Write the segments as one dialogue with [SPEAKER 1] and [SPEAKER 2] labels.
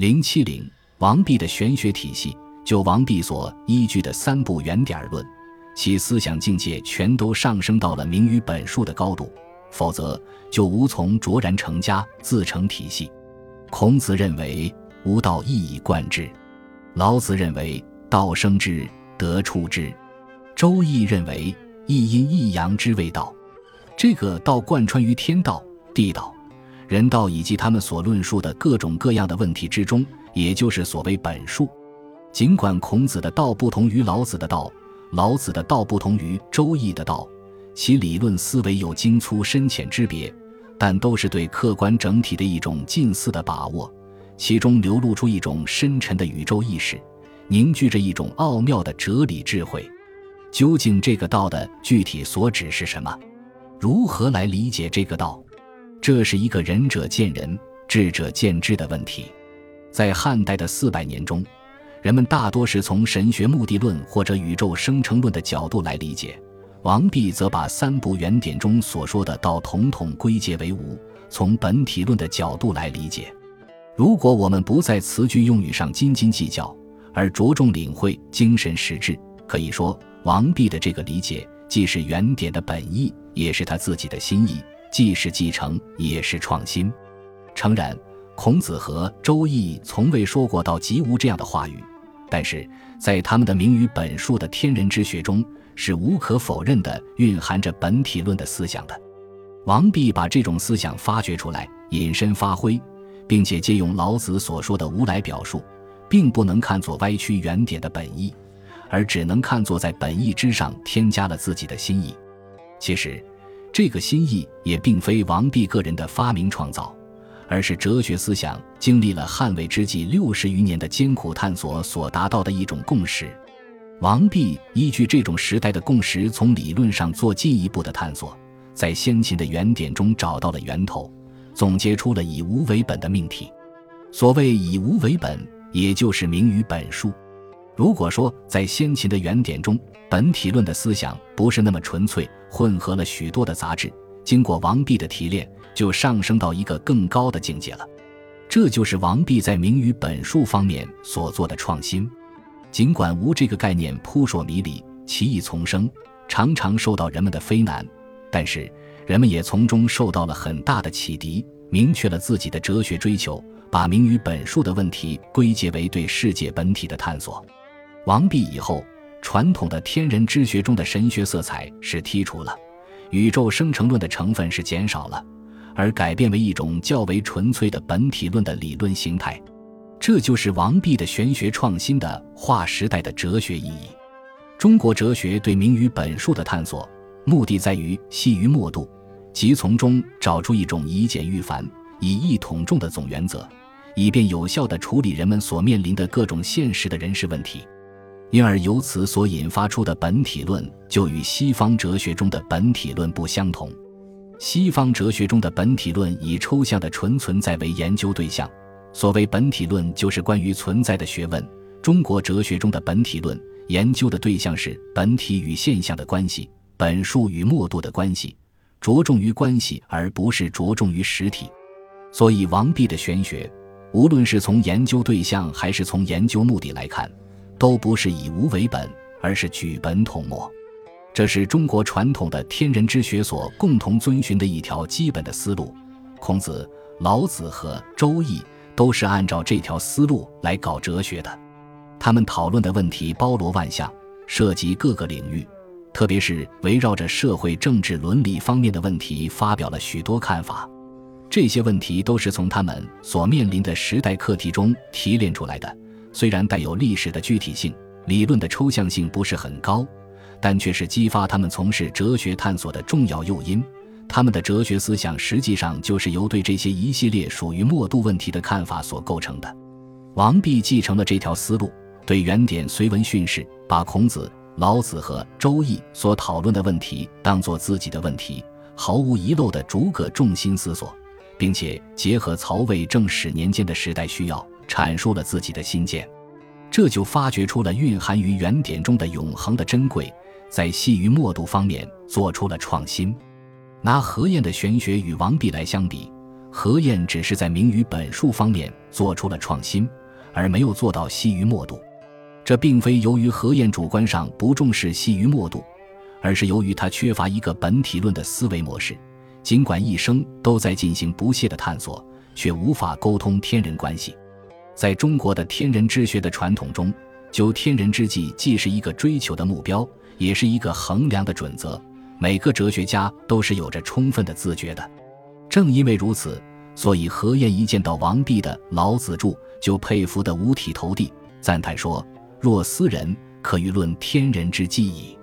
[SPEAKER 1] 零七零，王弼的玄学体系，就王弼所依据的三部原点论，其思想境界全都上升到了明于本数的高度，否则就无从卓然成家，自成体系。孔子认为无道一以贯之，老子认为道生之，德出之，周易认为一阴一阳之谓道。这个道贯穿于天道、地道。人道以及他们所论述的各种各样的问题之中，也就是所谓本数。尽管孔子的道不同于老子的道，老子的道不同于周易的道，其理论思维有精粗深浅之别，但都是对客观整体的一种近似的把握，其中流露出一种深沉的宇宙意识，凝聚着一种奥妙的哲理智慧。究竟这个道的具体所指是什么？如何来理解这个道？这是一个仁者见仁，智者见智的问题。在汉代的四百年中，人们大多是从神学目的论或者宇宙生成论的角度来理解。王弼则把三部原典中所说的道统统归结为无，从本体论的角度来理解。如果我们不在词句用语上斤斤计较，而着重领会精神实质，可以说王弼的这个理解既是原典的本意，也是他自己的心意。既是继承，也是创新。诚然，孔子和《周易》从未说过“道即无”这样的话语，但是在他们的名于本数的天人之学中，是无可否认的蕴含着本体论的思想的。王弼把这种思想发掘出来，引申发挥，并且借用老子所说的“无”来表述，并不能看作歪曲原点的本意，而只能看作在本意之上添加了自己的心意。其实。这个心意也并非王弼个人的发明创造，而是哲学思想经历了汉魏之际六十余年的艰苦探索所达到的一种共识。王弼依据这种时代的共识，从理论上做进一步的探索，在先秦的原点中找到了源头，总结出了以无为本的命题。所谓以无为本，也就是明于本数。如果说在先秦的原点中，本体论的思想不是那么纯粹，混合了许多的杂质，经过王弼的提炼，就上升到一个更高的境界了。这就是王弼在名于本数方面所做的创新。尽管无这个概念扑朔迷离、奇异丛生，常常受到人们的非难，但是人们也从中受到了很大的启迪，明确了自己的哲学追求，把名于本数的问题归结为对世界本体的探索。王弼以后，传统的天人之学中的神学色彩是剔除了，宇宙生成论的成分是减少了，而改变为一种较为纯粹的本体论的理论形态。这就是王弼的玄学创新的划时代的哲学意义。中国哲学对名于本数的探索，目的在于细于末度，即从中找出一种以简驭繁、以易统众的总原则，以便有效地处理人们所面临的各种现实的人事问题。因而由此所引发出的本体论，就与西方哲学中的本体论不相同。西方哲学中的本体论以抽象的纯存在为研究对象，所谓本体论就是关于存在的学问。中国哲学中的本体论研究的对象是本体与现象的关系，本数与末度的关系，着重于关系而不是着重于实体。所以，王弼的玄学，无论是从研究对象还是从研究目的来看。都不是以无为本，而是举本统末，这是中国传统的天人之学所共同遵循的一条基本的思路。孔子、老子和周易都是按照这条思路来搞哲学的。他们讨论的问题包罗万象，涉及各个领域，特别是围绕着社会、政治、伦理方面的问题，发表了许多看法。这些问题都是从他们所面临的时代课题中提炼出来的。虽然带有历史的具体性，理论的抽象性不是很高，但却是激发他们从事哲学探索的重要诱因。他们的哲学思想实际上就是由对这些一系列属于末度问题的看法所构成的。王弼继承了这条思路，对原点随文训示，把孔子、老子和周易所讨论的问题当作自己的问题，毫无遗漏地逐个重心思索，并且结合曹魏正始年间的时代需要。阐述了自己的心见，这就发掘出了蕴含于原点中的永恒的珍贵，在细于末度方面做出了创新。拿何晏的玄学与王弼来相比，何晏只是在明于本数方面做出了创新，而没有做到细于默读。这并非由于何晏主观上不重视细于默读，而是由于他缺乏一个本体论的思维模式。尽管一生都在进行不懈的探索，却无法沟通天人关系。在中国的天人之学的传统中，究天人之际既是一个追求的目标，也是一个衡量的准则。每个哲学家都是有着充分的自觉的。正因为如此，所以何晏一见到王弼的《老子注》，就佩服得五体投地，赞叹说：“若斯人，可欲论天人之际矣。”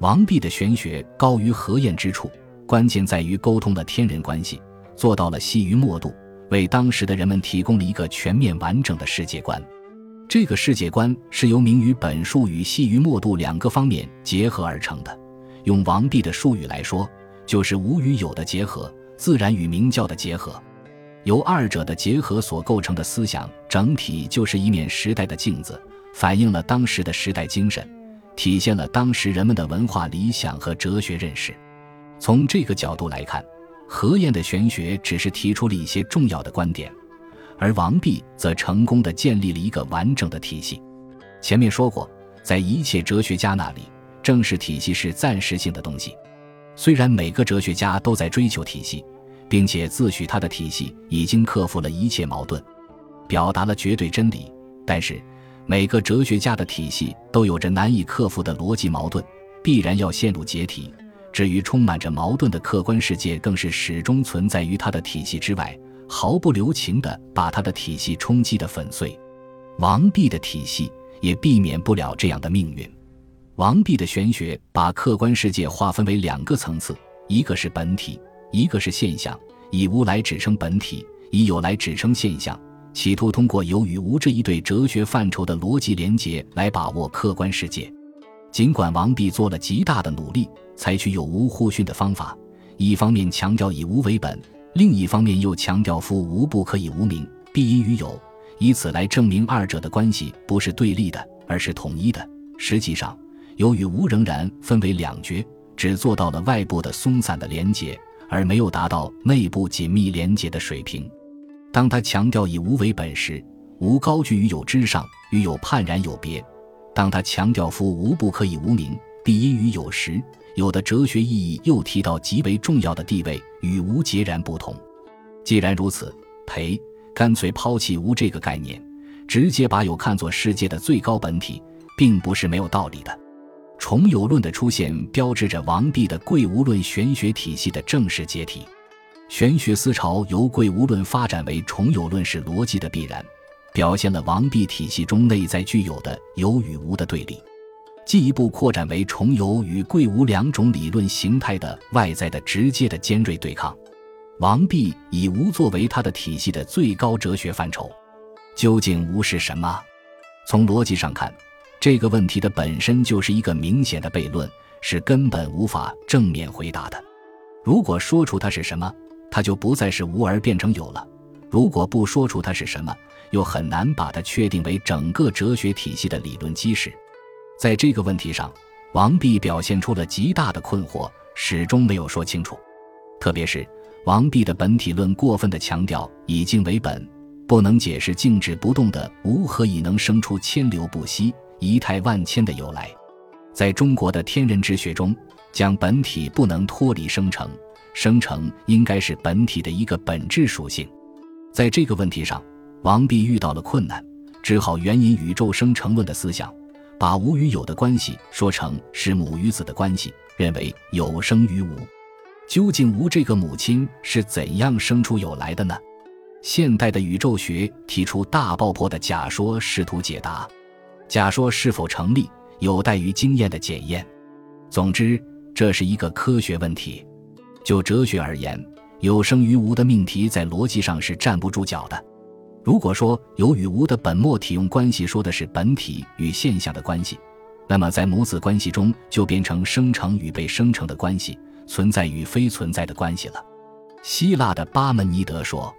[SPEAKER 1] 王弼的玄学高于何晏之处。关键在于沟通了天人关系，做到了细于末度，为当时的人们提供了一个全面完整的世界观。这个世界观是由明于本数与细于末度两个方面结合而成的。用王弼的术语来说，就是无与有的结合，自然与明教的结合。由二者的结合所构成的思想整体，就是一面时代的镜子，反映了当时的时代精神，体现了当时人们的文化理想和哲学认识。从这个角度来看，何晏的玄学只是提出了一些重要的观点，而王弼则成功的建立了一个完整的体系。前面说过，在一切哲学家那里，正是体系是暂时性的东西。虽然每个哲学家都在追求体系，并且自诩他的体系已经克服了一切矛盾，表达了绝对真理，但是每个哲学家的体系都有着难以克服的逻辑矛盾，必然要陷入解体。至于充满着矛盾的客观世界，更是始终存在于他的体系之外，毫不留情地把他的体系冲击得粉碎。王弼的体系也避免不了这样的命运。王弼的玄学把客观世界划分为两个层次，一个是本体，一个是现象，以无来指称本体，以有来指称现象，企图通过有与无这一对哲学范畴的逻辑连结来把握客观世界。尽管王弼做了极大的努力。采取有无互训的方法，一方面强调以无为本，另一方面又强调夫无不可以无名，必因于有，以此来证明二者的关系不是对立的，而是统一的。实际上，有与无仍然分为两绝，只做到了外部的松散的连结，而没有达到内部紧密连结的水平。当他强调以无为本时，无高居于有之上，与有判然有别；当他强调夫无不可以无名，必因于有时。有的哲学意义又提到极为重要的地位，与无截然不同。既然如此，裴干脆抛弃无这个概念，直接把有看作世界的最高本体，并不是没有道理的。重有论的出现，标志着王弼的贵无论玄学体系的正式解体。玄学思潮由贵无论发展为重有论是逻辑的必然，表现了王弼体系中内在具有的有与无的对立。进一步扩展为重有与贵无两种理论形态的外在的直接的尖锐对抗。王弼以无作为他的体系的最高哲学范畴。究竟无是什么？从逻辑上看，这个问题的本身就是一个明显的悖论，是根本无法正面回答的。如果说出它是什么，它就不再是无而变成有了；如果不说出它是什么，又很难把它确定为整个哲学体系的理论基石。在这个问题上，王弼表现出了极大的困惑，始终没有说清楚。特别是王弼的本体论过分的强调以静为本，不能解释静止不动的无何以能生出千流不息、仪态万千的由来。在中国的天人之学中，将本体不能脱离生成，生成应该是本体的一个本质属性。在这个问题上，王弼遇到了困难，只好援引宇宙生成论的思想。把无与有的关系说成是母与子的关系，认为有生于无。究竟无这个母亲是怎样生出有来的呢？现代的宇宙学提出大爆破的假说，试图解答。假说是否成立，有待于经验的检验。总之，这是一个科学问题。就哲学而言，有生于无的命题在逻辑上是站不住脚的。如果说有与无的本末体用关系说的是本体与现象的关系，那么在母子关系中就变成生成与被生成的关系，存在与非存在的关系了。希腊的巴门尼德说，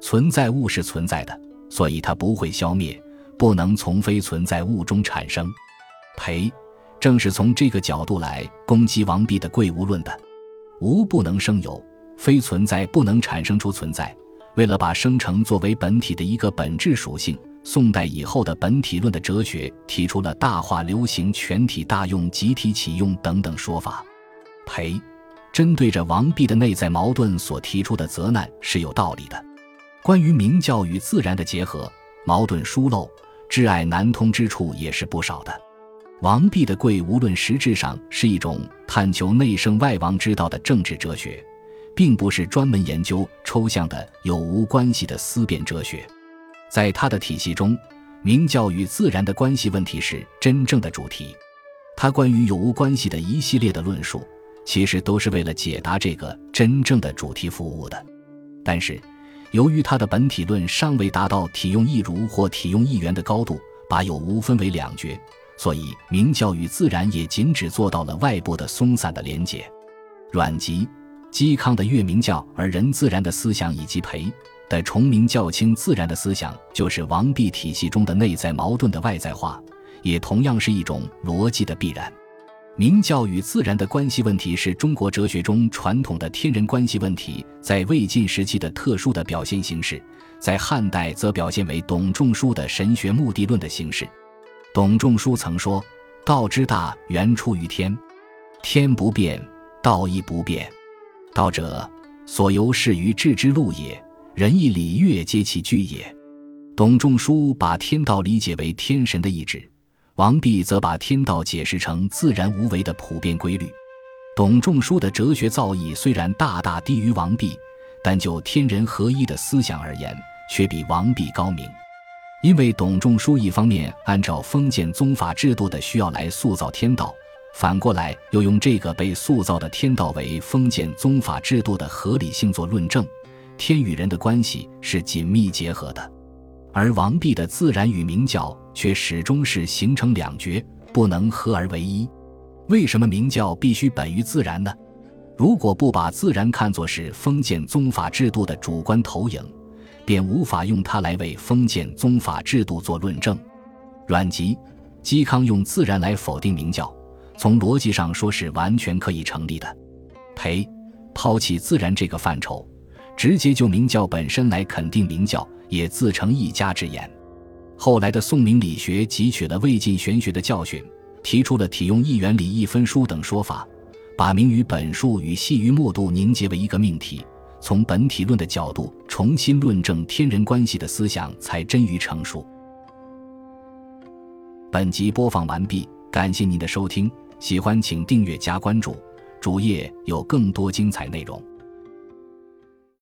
[SPEAKER 1] 存在物是存在的，所以它不会消灭，不能从非存在物中产生。裴正是从这个角度来攻击王弼的贵无论的，无不能生有，非存在不能产生出存在。为了把生成作为本体的一个本质属性，宋代以后的本体论的哲学提出了大化流行、全体大用、集体启用等等说法。裴针对着王弼的内在矛盾所提出的责难是有道理的。关于明教与自然的结合，矛盾疏漏、挚爱难通之处也是不少的。王弼的贵，无论实质上是一种探求内圣外王之道的政治哲学。并不是专门研究抽象的有无关系的思辨哲学，在他的体系中，明教与自然的关系问题是真正的主题。他关于有无关系的一系列的论述，其实都是为了解答这个真正的主题服务的。但是，由于他的本体论尚未达到体用一如或体用一元的高度，把有无分为两绝，所以明教与自然也仅只做到了外部的松散的连结。阮籍。嵇康的越明教而人自然的思想，以及裴的崇明教轻自然的思想，就是王弼体系中的内在矛盾的外在化，也同样是一种逻辑的必然。明教与自然的关系问题是中国哲学中传统的天人关系问题，在魏晋时期的特殊的表现形式，在汉代则表现为董仲舒的神学目的论的形式。董仲舒曾说：“道之大，源出于天，天不变，道亦不变。”道者，所由是于治之路也。仁义礼乐皆其具也。董仲舒把天道理解为天神的意志，王弼则把天道解释成自然无为的普遍规律。董仲舒的哲学造诣虽然大大低于王弼，但就天人合一的思想而言，却比王弼高明。因为董仲舒一方面按照封建宗法制度的需要来塑造天道。反过来，又用这个被塑造的天道为封建宗法制度的合理性做论证，天与人的关系是紧密结合的，而王弼的自然与明教却始终是形成两绝，不能合而为一。为什么明教必须本于自然呢？如果不把自然看作是封建宗法制度的主观投影，便无法用它来为封建宗法制度做论证。阮籍、嵇康用自然来否定明教。从逻辑上说是完全可以成立的。裴抛弃自然这个范畴，直接就明教本身来肯定明教，也自成一家之言。后来的宋明理学汲取了魏晋玄学的教训，提出了体用一元理一分殊等说法，把明于本数与细于末度凝结为一个命题，从本体论的角度重新论证天人关系的思想才臻于成熟。本集播放完毕，感谢您的收听。喜欢请订阅加关注，主页有更多精彩内容。